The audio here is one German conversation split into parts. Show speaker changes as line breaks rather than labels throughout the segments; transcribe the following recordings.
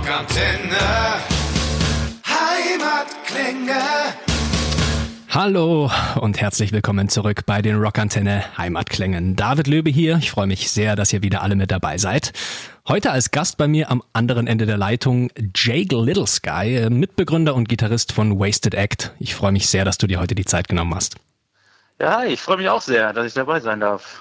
Rockantenne. Heimatklänge.
Hallo und herzlich willkommen zurück bei den Rockantenne Heimatklängen. David Löbe hier. Ich freue mich sehr, dass ihr wieder alle mit dabei seid. Heute als Gast bei mir am anderen Ende der Leitung Jake Little Sky, Mitbegründer und Gitarrist von Wasted Act. Ich freue mich sehr, dass du dir heute die Zeit genommen hast.
Ja, ich freue mich auch sehr, dass ich dabei sein darf.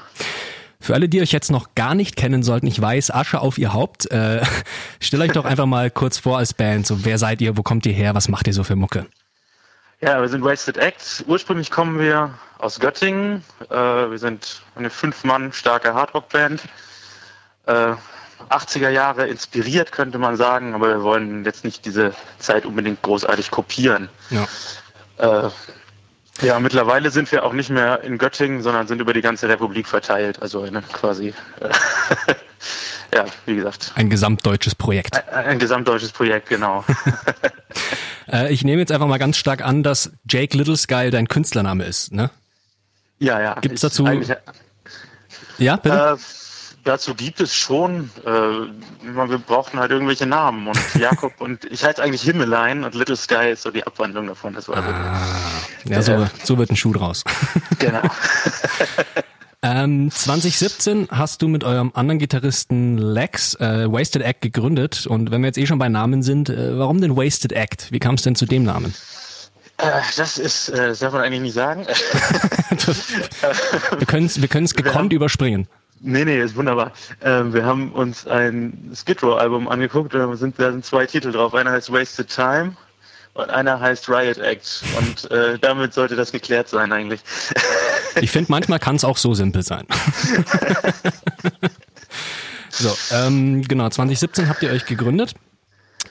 Für alle, die euch jetzt noch gar nicht kennen sollten, ich weiß, Asche auf ihr Haupt. Äh, stellt euch doch einfach mal kurz vor als Band. So, wer seid ihr? Wo kommt ihr her? Was macht ihr so für Mucke?
Ja, wir sind Wasted Act. Ursprünglich kommen wir aus Göttingen. Äh, wir sind eine fünf Mann starke Hardrock-Band. Äh, 80er Jahre inspiriert, könnte man sagen, aber wir wollen jetzt nicht diese Zeit unbedingt großartig kopieren.
Ja.
Äh, ja, mittlerweile sind wir auch nicht mehr in Göttingen, sondern sind über die ganze Republik verteilt. Also eine quasi, äh, ja, wie gesagt,
Ein gesamtdeutsches Projekt.
ein, ein gesamtdeutsches Projekt, genau.
Äh, ich nehme jetzt einfach mal ganz stark an, dass Jake Little Sky dein Künstlername ist, ne?
ja, ja.
Gibt's
Ist
dazu- Ja, bitte?
Äh, dazu gibt es schon. Äh, wir brauchten halt irgendwelche Namen und Jakob und ich heiße eigentlich Himmelein und Little Sky ist so die Abwandlung davon. Das war
Ah. ja, so,
äh,
so wird ein Schuh draus.
Genau.
Ähm, 2017 hast du mit eurem anderen Gitarristen Lex äh, Wasted Act gegründet. Und wenn wir jetzt eh schon bei Namen sind, äh, warum denn Wasted Act? Wie kam es denn zu dem Namen?
Äh, das ist, äh, das darf man eigentlich nicht sagen.
Wir können es wir können's gekonnt überspringen.
Nee, nee, ist wunderbar. Ähm, wir haben uns ein Skid Row Album angeguckt und da sind, da sind zwei Titel drauf. Einer heißt Wasted Time und einer heißt Riot Act. Und äh, damit sollte das geklärt sein eigentlich.
Ich finde, manchmal kann es auch so simpel sein. so, ähm, genau, 2017 habt ihr euch gegründet.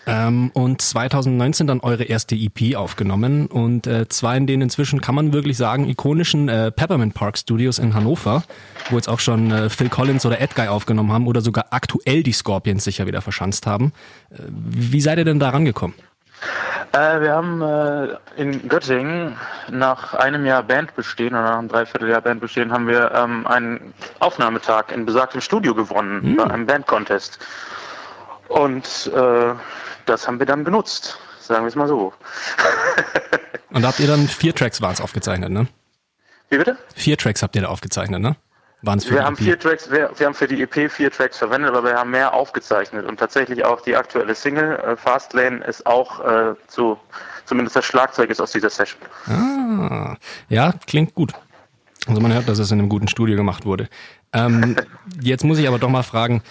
Ähm, und 2019 dann eure erste EP aufgenommen und äh, zwar in den inzwischen kann man wirklich sagen ikonischen äh, Peppermint Park Studios in Hannover, wo jetzt auch schon äh, Phil Collins oder Ed Guy aufgenommen haben oder sogar aktuell die Scorpions sicher wieder verschanzt haben. Äh, wie seid ihr denn da rangekommen?
Äh, wir haben äh, in Göttingen nach einem Jahr Band bestehen oder nach einem Dreivierteljahr Band bestehen, haben wir ähm, einen Aufnahmetag in besagtem Studio gewonnen bei einem Band-Contest. Und äh, das haben wir dann genutzt, sagen wir es mal so.
Und da habt ihr dann vier Tracks waren es aufgezeichnet, ne?
Wie bitte?
Vier Tracks habt ihr da aufgezeichnet, ne? Waren es für
Wir
die
haben
EP?
vier Tracks, wir, wir haben für die EP vier Tracks verwendet, aber wir haben mehr aufgezeichnet und tatsächlich auch die aktuelle Single äh, Fastlane ist auch äh, so, zumindest das Schlagzeug ist aus dieser Session.
Ah, ja, klingt gut. Also man hört, dass es in einem guten Studio gemacht wurde. Ähm, jetzt muss ich aber doch mal fragen,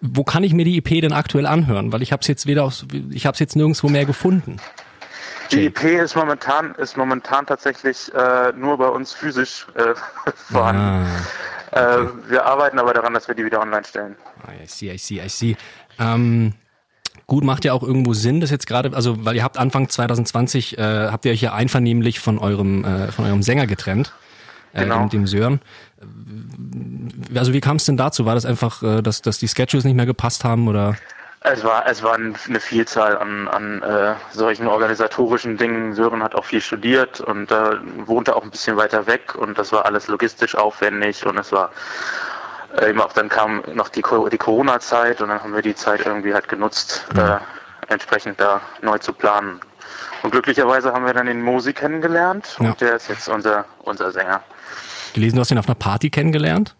wo kann ich mir die EP denn aktuell anhören? Weil ich habe es jetzt weder auf, ich habe es jetzt nirgendwo mehr gefunden.
Die EP ist momentan ist momentan tatsächlich äh, nur bei uns physisch äh, vorhanden.
Ah,
Äh, wir arbeiten aber daran, dass wir die wieder online stellen.
I see, I see, I see. Ähm, gut, macht ja auch irgendwo Sinn, das jetzt gerade, also weil ihr habt Anfang 2020 äh, habt ihr euch ja einvernehmlich von eurem äh, von eurem Sänger getrennt, äh,
Genau.
dem, dem Sören. Also wie kam es denn dazu? War das einfach, äh, dass, dass die Sketches nicht mehr gepasst haben oder?
Es war es war ein- eine Vielzahl an, an äh, solchen organisatorischen Dingen. Sören hat auch viel studiert und äh, wohnte auch ein bisschen weiter weg und das war alles logistisch aufwendig und es war äh, eben auch dann kam noch die, die Corona-Zeit und dann haben wir die Zeit irgendwie halt genutzt, äh, entsprechend da neu zu planen. Und glücklicherweise haben wir dann den Mosi kennengelernt und
Ja.
der ist jetzt unser unser Sänger.
Gelesen, du hast ihn auf einer Party kennengelernt?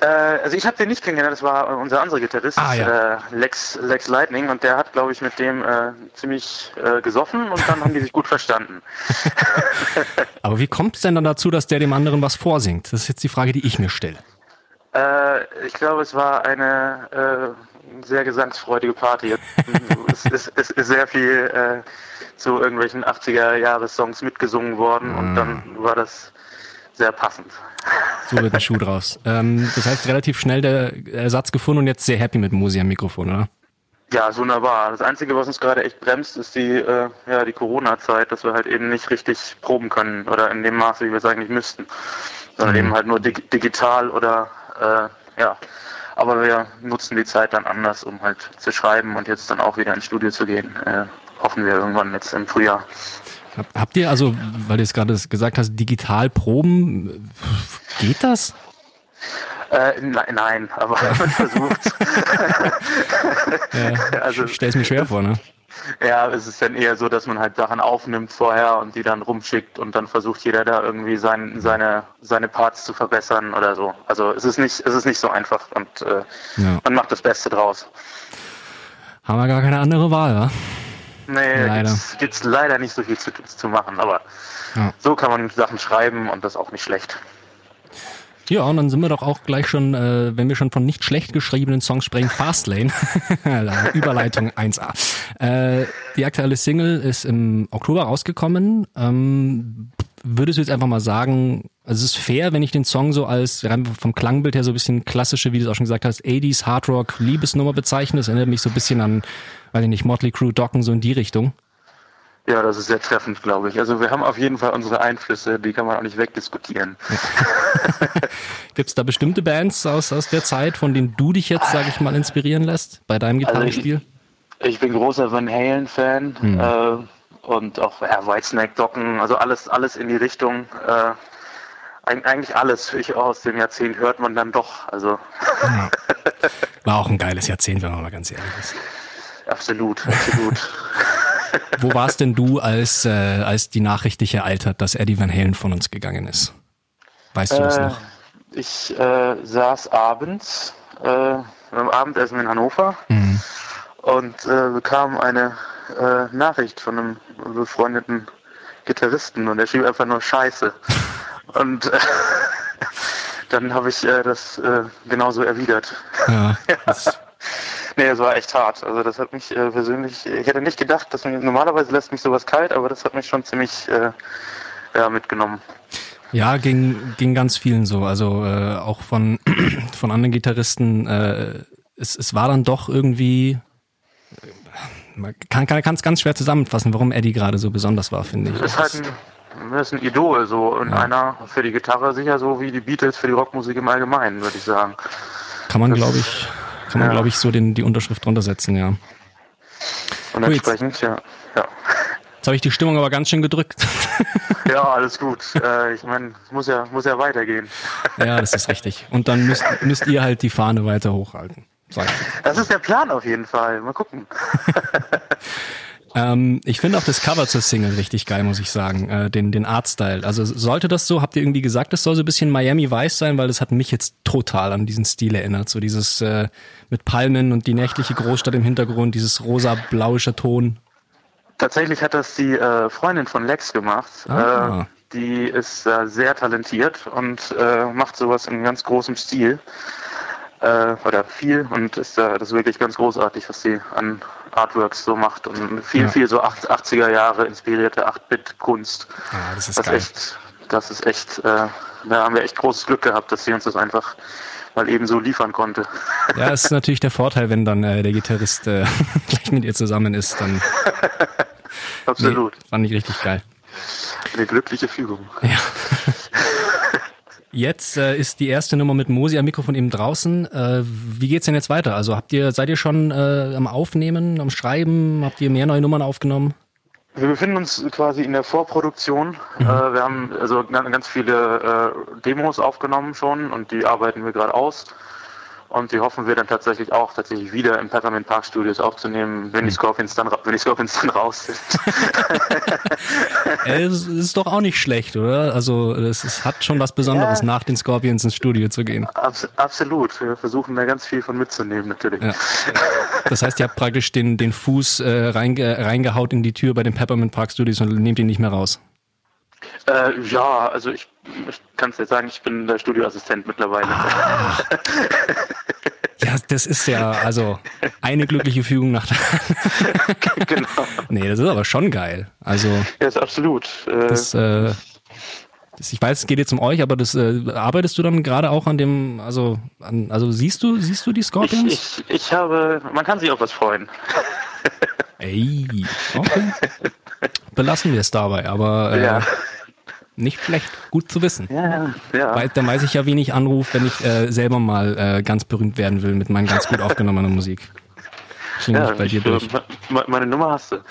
Äh, also ich habe den nicht kennengelernt, das war unser anderer Gitarrist,
Ah, ja.
äh, Lex, Lex Lightning, und der hat, glaube ich, mit dem äh, ziemlich äh, gesoffen und dann haben die sich gut verstanden.
Aber wie kommt es denn dann dazu, dass der dem anderen was vorsingt? Das ist jetzt die Frage, die ich mir stelle.
Äh, ich glaube, es war eine äh, sehr gesangsfreudige Party. es, ist, es ist sehr viel äh, zu irgendwelchen 80er-Jahres-Songs mitgesungen worden und dann war das sehr passend.
So wird ein Schuh draus. Ähm, das heißt, relativ schnell der Ersatz gefunden und jetzt sehr happy mit Musi am Mikrofon, oder?
Ja, wunderbar. Das Einzige, was uns gerade echt bremst, ist die, äh, ja, die Corona-Zeit, dass wir halt eben nicht richtig proben können oder in dem Maße, wie wir es eigentlich müssten. Sondern eben halt nur dig digital oder, äh, ja. Aber wir nutzen die Zeit dann anders, um halt zu schreiben und jetzt dann auch wieder ins Studio zu gehen. Äh, hoffen wir irgendwann jetzt im Frühjahr.
Hab- Habt ihr also, weil du es gerade gesagt hast, digital proben, geht das?
Äh, nein, nein, aber man versucht.
ja, also, ich stelle es mir schwer vor, ne?
Ja, es ist dann eher so, dass man halt Sachen aufnimmt vorher und die dann rumschickt und dann versucht jeder da irgendwie sein, seine, seine Parts zu verbessern oder so. Also es ist nicht, es ist nicht so einfach und äh, ja. man macht das Beste draus.
Haben wir gar keine andere Wahl, wa?
Nee, leider. Gibt's, gibt's leider nicht so viel zu, zu machen, aber ja. so kann man Sachen schreiben und das auch nicht schlecht.
Ja, und dann sind wir doch auch gleich schon, äh, wenn wir schon von nicht schlecht geschriebenen Songs sprechen, Fastlane. Überleitung 1a. Äh, die aktuelle Single ist im Oktober rausgekommen. Ähm, würdest du jetzt einfach mal sagen, also es ist fair, wenn ich den Song so als vom Klangbild her so ein bisschen klassische, wie du es auch schon gesagt hast, 80s Hardrock Liebesnummer bezeichne. Das erinnert mich so ein bisschen an, weiß ich nicht, Motley Crue, Docken, so in die Richtung.
Ja, das ist sehr treffend, glaube ich. Also wir haben auf jeden Fall unsere Einflüsse, die kann man auch nicht wegdiskutieren.
Gibt es da bestimmte Bands aus, aus der Zeit, von denen du dich jetzt, sage ich mal, inspirieren lässt bei deinem Gitarrenspiel?
Also ich, ich, bin großer Van Halen-Fan hm. äh, und auch ja, Whitesnake, Docken, also alles, alles in die Richtung. Äh, eigentlich alles ich, aus dem Jahrzehnt hört man dann doch. Also.
War auch ein geiles Jahrzehnt, wenn man mal ganz ehrlich ist.
Absolut, absolut.
Wo warst denn du, als, äh, als die Nachricht dich ereilt dass Eddie Van Halen von uns gegangen ist? Weißt du das äh, noch?
Ich äh, saß abends äh, beim Abendessen in Hannover mhm. und äh, bekam eine äh, Nachricht von einem befreundeten Gitarristen und er schrieb einfach nur Scheiße. Und äh, dann habe ich äh, das äh, genauso erwidert. Ja, ja. Nee, es war echt hart. Also das hat mich äh, persönlich, ich hätte nicht gedacht, dass mich, normalerweise lässt mich sowas kalt, aber das hat mich schon ziemlich äh, ja, mitgenommen.
Ja, ging, ging ganz vielen so. Also äh, auch von, von anderen Gitarristen. Äh, es, es war dann doch irgendwie, man kann es kann, ganz schwer zusammenfassen, warum Eddie gerade so besonders war, finde ich.
Das ist halt ein, ist ein Idol so und ja. einer für die Gitarre sicher so wie die Beatles für die Rockmusik im Allgemeinen, würde ich sagen.
Kann man, glaube ich, kann man, ja. glaube ich, so den, die Unterschrift drunter setzen, ja.
Und entsprechend, oh, ja. ja.
Jetzt habe ich die Stimmung aber ganz schön gedrückt.
ja, alles gut. Äh, ich meine, es muss ja, muss ja weitergehen.
ja, das ist richtig. Und dann müsst, müsst ihr halt die Fahne weiter hochhalten.
Das ist der Plan auf jeden Fall. Mal gucken.
Ähm, ich finde auch das Cover zur Single richtig geil, muss ich sagen. Äh, den, den Artstyle. Also sollte das so, habt ihr irgendwie gesagt, das soll so ein bisschen Miami Vice sein, weil das hat mich jetzt total an diesen Stil erinnert. So dieses äh, mit Palmen und die nächtliche Großstadt im Hintergrund, dieses rosa-blauischer Ton.
Tatsächlich hat das die äh, Freundin von Lex gemacht. Ah. Äh, die ist äh, sehr talentiert und äh, macht sowas in ganz großem Stil äh, oder viel und ist äh, das ist wirklich ganz großartig, was sie an Artworks so macht und viel, ja. viel so 80er Jahre inspirierte 8-Bit-Kunst.
Ja, das ist
das
geil.
Echt, das ist echt, äh, da haben wir echt großes Glück gehabt, dass sie uns das einfach mal eben so liefern konnte.
Ja, das ist natürlich der Vorteil, wenn dann äh, der Gitarrist äh, gleich mit ihr zusammen ist, dann.
Absolut.
Nee, fand ich richtig geil.
Eine glückliche Fügung.
Ja. Jetzt äh, ist die erste Nummer mit Mosi am Mikrofon eben draußen. Äh, wie geht's denn jetzt weiter? Also habt ihr, seid ihr schon äh, am Aufnehmen, am Schreiben? Habt ihr mehr neue Nummern aufgenommen?
Wir befinden uns quasi in der Vorproduktion. Mhm. Äh, wir haben also ganz viele äh, Demos aufgenommen schon und die arbeiten wir gerade aus. Und die hoffen wir dann tatsächlich auch tatsächlich wieder im Peppermint Park Studios aufzunehmen, wenn die hm. Scorpions dann, wenn die Scorpions dann raus sind.
es ist doch auch nicht schlecht, oder? Also es hat schon was Besonderes, ja. nach den Scorpions ins Studio zu gehen.
Abs absolut. Wir versuchen da ganz viel von mitzunehmen, natürlich. Ja.
Das heißt, ihr habt praktisch den, den Fuß äh, reinge reingehaut in die Tür bei den Peppermint Park Studios und nehmt ihn nicht mehr raus.
Äh, ja, also ich, ich kann es jetzt sagen, ich bin der Studioassistent mittlerweile. Ah.
ja, das ist ja also eine glückliche Fügung nach der. genau. Nee, das ist aber schon geil. Also.
Ja, ist absolut.
Äh, das, äh, das, ich weiß, es geht jetzt um euch, aber das äh, arbeitest du dann gerade auch an dem, also, an, also siehst du, siehst du die Scorpions?
Ich, ich, ich habe, man kann sich auf was freuen.
Ey, okay. Belassen wir es dabei, aber äh, ja. Nicht schlecht, gut zu wissen.
Ja, ja.
Weil, dann weiß ich ja, wen ich anrufe, wenn ich äh, selber mal äh, ganz berühmt werden will mit meinen ganz gut aufgenommener Musik.
ja, bei dir durch. Meine Nummer hast du.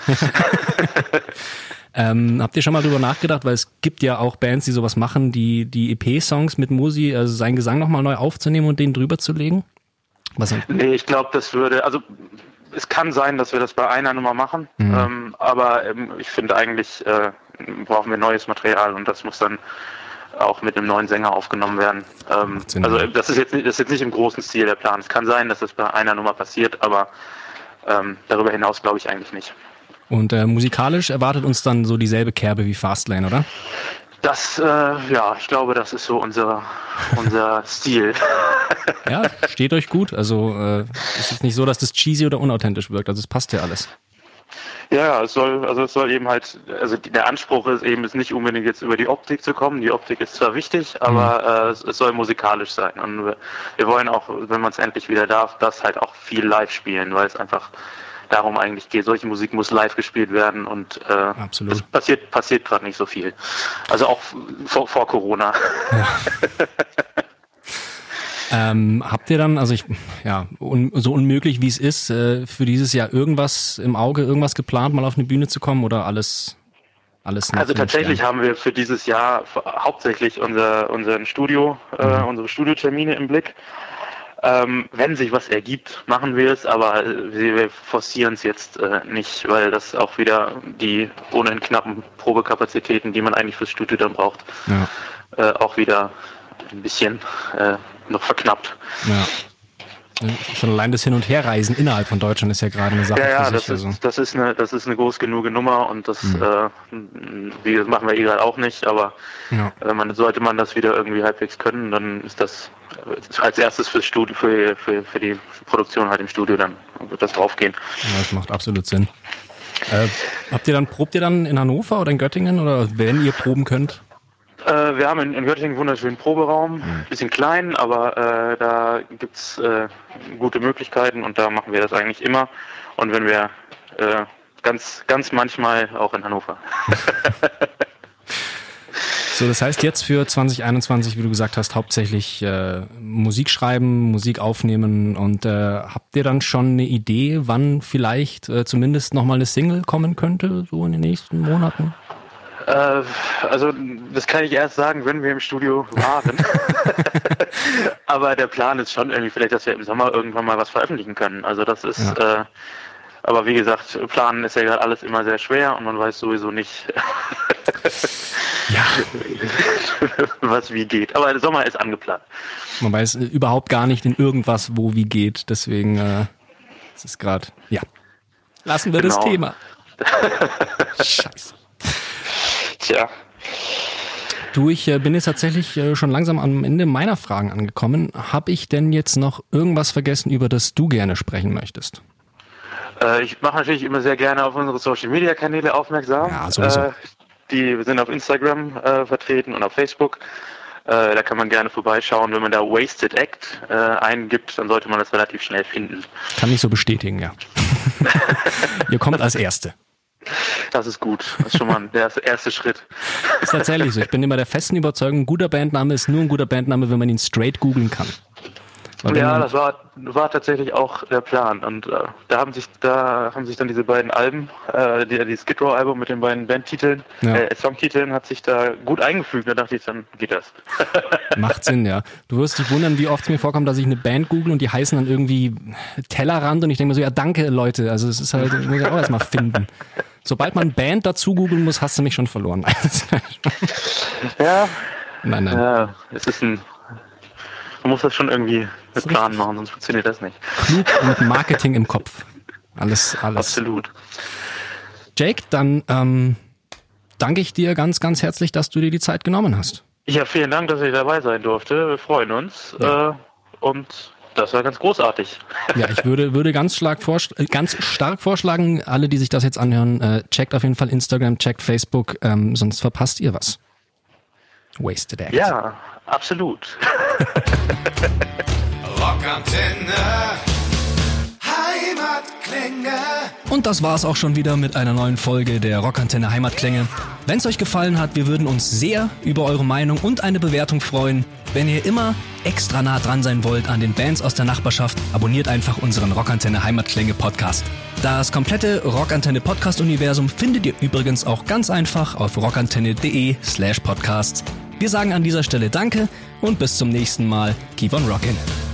Ähm, habt ihr schon mal drüber nachgedacht, weil es gibt ja auch Bands, die sowas machen, die die EP-Songs mit Musi, also seinen Gesang nochmal neu aufzunehmen und den drüber zu legen?
Was nee, ich glaube, das würde, also es kann sein, dass wir das bei einer Nummer machen, mhm. ähm, aber ähm, ich finde eigentlich äh, brauchen wir neues Material und das muss dann auch mit einem neuen Sänger aufgenommen werden. Ähm, also das ist, jetzt, das ist jetzt nicht im großen Stil der Plan. Es kann sein, dass das bei einer Nummer passiert, aber ähm, darüber hinaus glaube ich eigentlich nicht.
Und äh, musikalisch erwartet uns dann so dieselbe Kerbe wie Fastlane, oder?
Das, äh, ja, ich glaube, das ist so unser, unser Stil.
ja, steht euch gut. Also äh, es ist nicht so, dass das cheesy oder unauthentisch wirkt. Also es passt ja alles.
Ja, es soll, also es soll eben halt, also der Anspruch ist eben, ist nicht unbedingt jetzt über die Optik zu kommen. Die Optik ist zwar wichtig, aber mhm. äh, es, es, soll musikalisch sein. Und wir, wir wollen auch, wenn man es endlich wieder darf, das halt auch viel live spielen, weil es einfach darum eigentlich geht. Solche Musik muss live gespielt werden und äh, Absolut. es passiert, passiert gerade nicht so viel. Also auch vor, vor Corona. Ja.
Ähm, habt ihr dann, also ich, ja, un, so unmöglich wie es ist, äh, für dieses Jahr irgendwas im Auge, irgendwas geplant, mal auf eine Bühne zu kommen oder alles, alles
Also tatsächlich haben wir für dieses Jahr hauptsächlich unser, unseren Studio, äh, mhm. unsere Studiotermine im Blick. Ähm, wenn sich was ergibt, machen wir es, aber wir forcieren es jetzt äh, nicht, weil das auch wieder die ohnehin knappen Probekapazitäten, die man eigentlich fürs Studio dann braucht, ja. äh, auch wieder ein bisschen äh, noch verknappt. Ja.
Schon allein das Hin- und Herreisen innerhalb von Deutschland ist ja gerade eine Sache.
Ja, ja, das, ist, also. das, ist eine, das ist eine groß genug Nummer und das, mhm. äh, wie, das machen wir eh gerade auch nicht, aber ja. äh, man, sollte man das wieder irgendwie halbwegs können, dann ist das als erstes fürs Studio, für, für, für die Produktion halt im Studio, dann wird das draufgehen.
Ja, das macht absolut Sinn. Äh, habt ihr dann, probt ihr dann in Hannover oder in Göttingen oder wenn ihr proben könnt?
Äh, wir haben in, in Göttingen einen wunderschönen Proberaum, mhm. bisschen klein, aber äh, da gibt's äh, gute Möglichkeiten und da machen wir das eigentlich immer. Und wenn wir äh, ganz, ganz manchmal auch in Hannover.
So, das heißt jetzt für 2021, wie du gesagt hast, hauptsächlich äh, Musik schreiben, Musik aufnehmen und äh, habt ihr dann schon eine Idee, wann vielleicht äh, zumindest nochmal eine Single kommen könnte, so in den nächsten Monaten?
Äh, also das kann ich erst sagen, wenn wir im Studio waren. aber der Plan ist schon irgendwie vielleicht, dass wir im Sommer irgendwann mal was veröffentlichen können. Also das ist, ja. äh, aber wie gesagt, planen ist ja gerade alles immer sehr schwer und man weiß sowieso nicht, ja. was wie geht. Aber der Sommer ist angeplant.
Man weiß überhaupt gar nicht in irgendwas, wo wie geht. Deswegen äh, es ist gerade, ja. Lassen wir genau. das Thema. Scheiße. Tja. Du, ich äh, bin jetzt tatsächlich äh, schon langsam am Ende meiner Fragen angekommen. Habe ich denn jetzt noch irgendwas vergessen, über das du gerne sprechen möchtest?
Äh, ich mache natürlich immer sehr gerne auf unsere Social Media Kanäle aufmerksam. Ja, sowieso. Äh, die sind auf Instagram äh, vertreten und auf Facebook. Äh, da kann man gerne vorbeischauen. Wenn man da Wasted Act eingibt, dann sollte man das relativ schnell finden.
Kann ich so bestätigen, ja. Ihr kommt als Erste.
Das ist gut. Das ist schon mal der erste Schritt.
Das ist tatsächlich so. Ich bin immer der festen Überzeugung, ein guter Bandname ist nur ein guter Bandname, wenn man ihn straight googeln kann.
Ja, das war, war tatsächlich auch der Plan. Und äh, da haben sich da haben sich dann diese beiden Alben, äh, die, die Skid Row Album mit den beiden Bandtiteln, ja. äh, Songtiteln, hat sich da gut eingefügt. Da dachte ich, dann geht das.
Macht Sinn, ja. Du wirst dich wundern, wie oft es mir vorkommt, dass ich eine Band google und die heißen dann irgendwie Tellerrand und ich denke mir so, ja danke Leute. Also es ist halt, ich muss ja auch erstmal finden. Sobald man Band dazu googeln muss, hast du mich schon verloren.
ja. Nein, nein. Ja, es ist ein. Man muss das schon irgendwie mit Plan machen, sonst funktioniert das nicht.
Klug und Marketing im Kopf. Alles, alles.
Absolut.
Jake, dann ähm, danke ich dir ganz, ganz herzlich, dass du dir die Zeit genommen hast.
Ja, vielen Dank, dass ich dabei sein durfte. Wir freuen uns. Ja. Äh, und das war ganz großartig.
Ja, ich würde, würde ganz, stark ganz stark vorschlagen, alle, die sich das jetzt anhören, äh, checkt auf jeden Fall Instagram, checkt Facebook, ähm, sonst verpasst ihr was. Wasted Act.
Ja, absolut. Rockantenne, Heimat.
Heimatklänge. Und das war's auch schon wieder mit einer neuen Folge der Rockantenne Heimatklänge. Wenn's euch gefallen hat, wir würden uns sehr über eure Meinung und eine Bewertung freuen. Wenn ihr immer extra nah dran sein wollt an den Bands aus der Nachbarschaft, abonniert einfach unseren Rockantenne Heimatklänge Podcast. Das komplette Rockantenne Podcast Universum findet ihr übrigens auch ganz einfach auf rockantenne.de slash podcasts. Wir sagen an dieser Stelle Danke und bis zum nächsten Mal. Keep on rockin'.